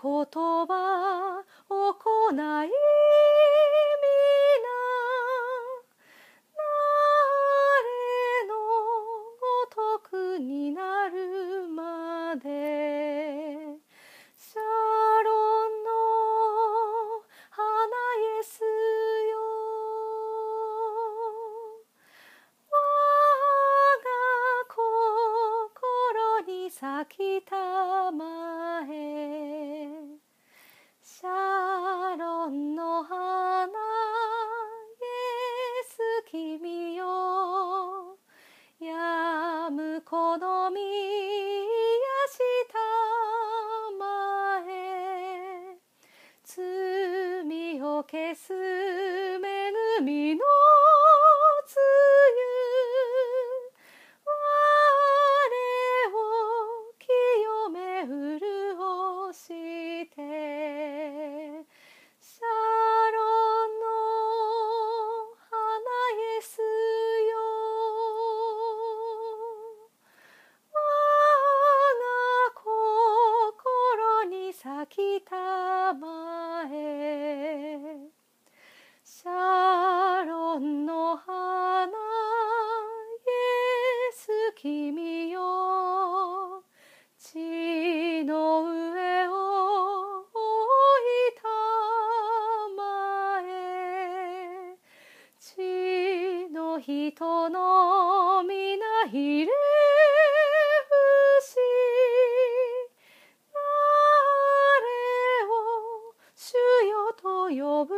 言葉行い消す恵みの人の皆ひれ伏し我を主よと呼ぶ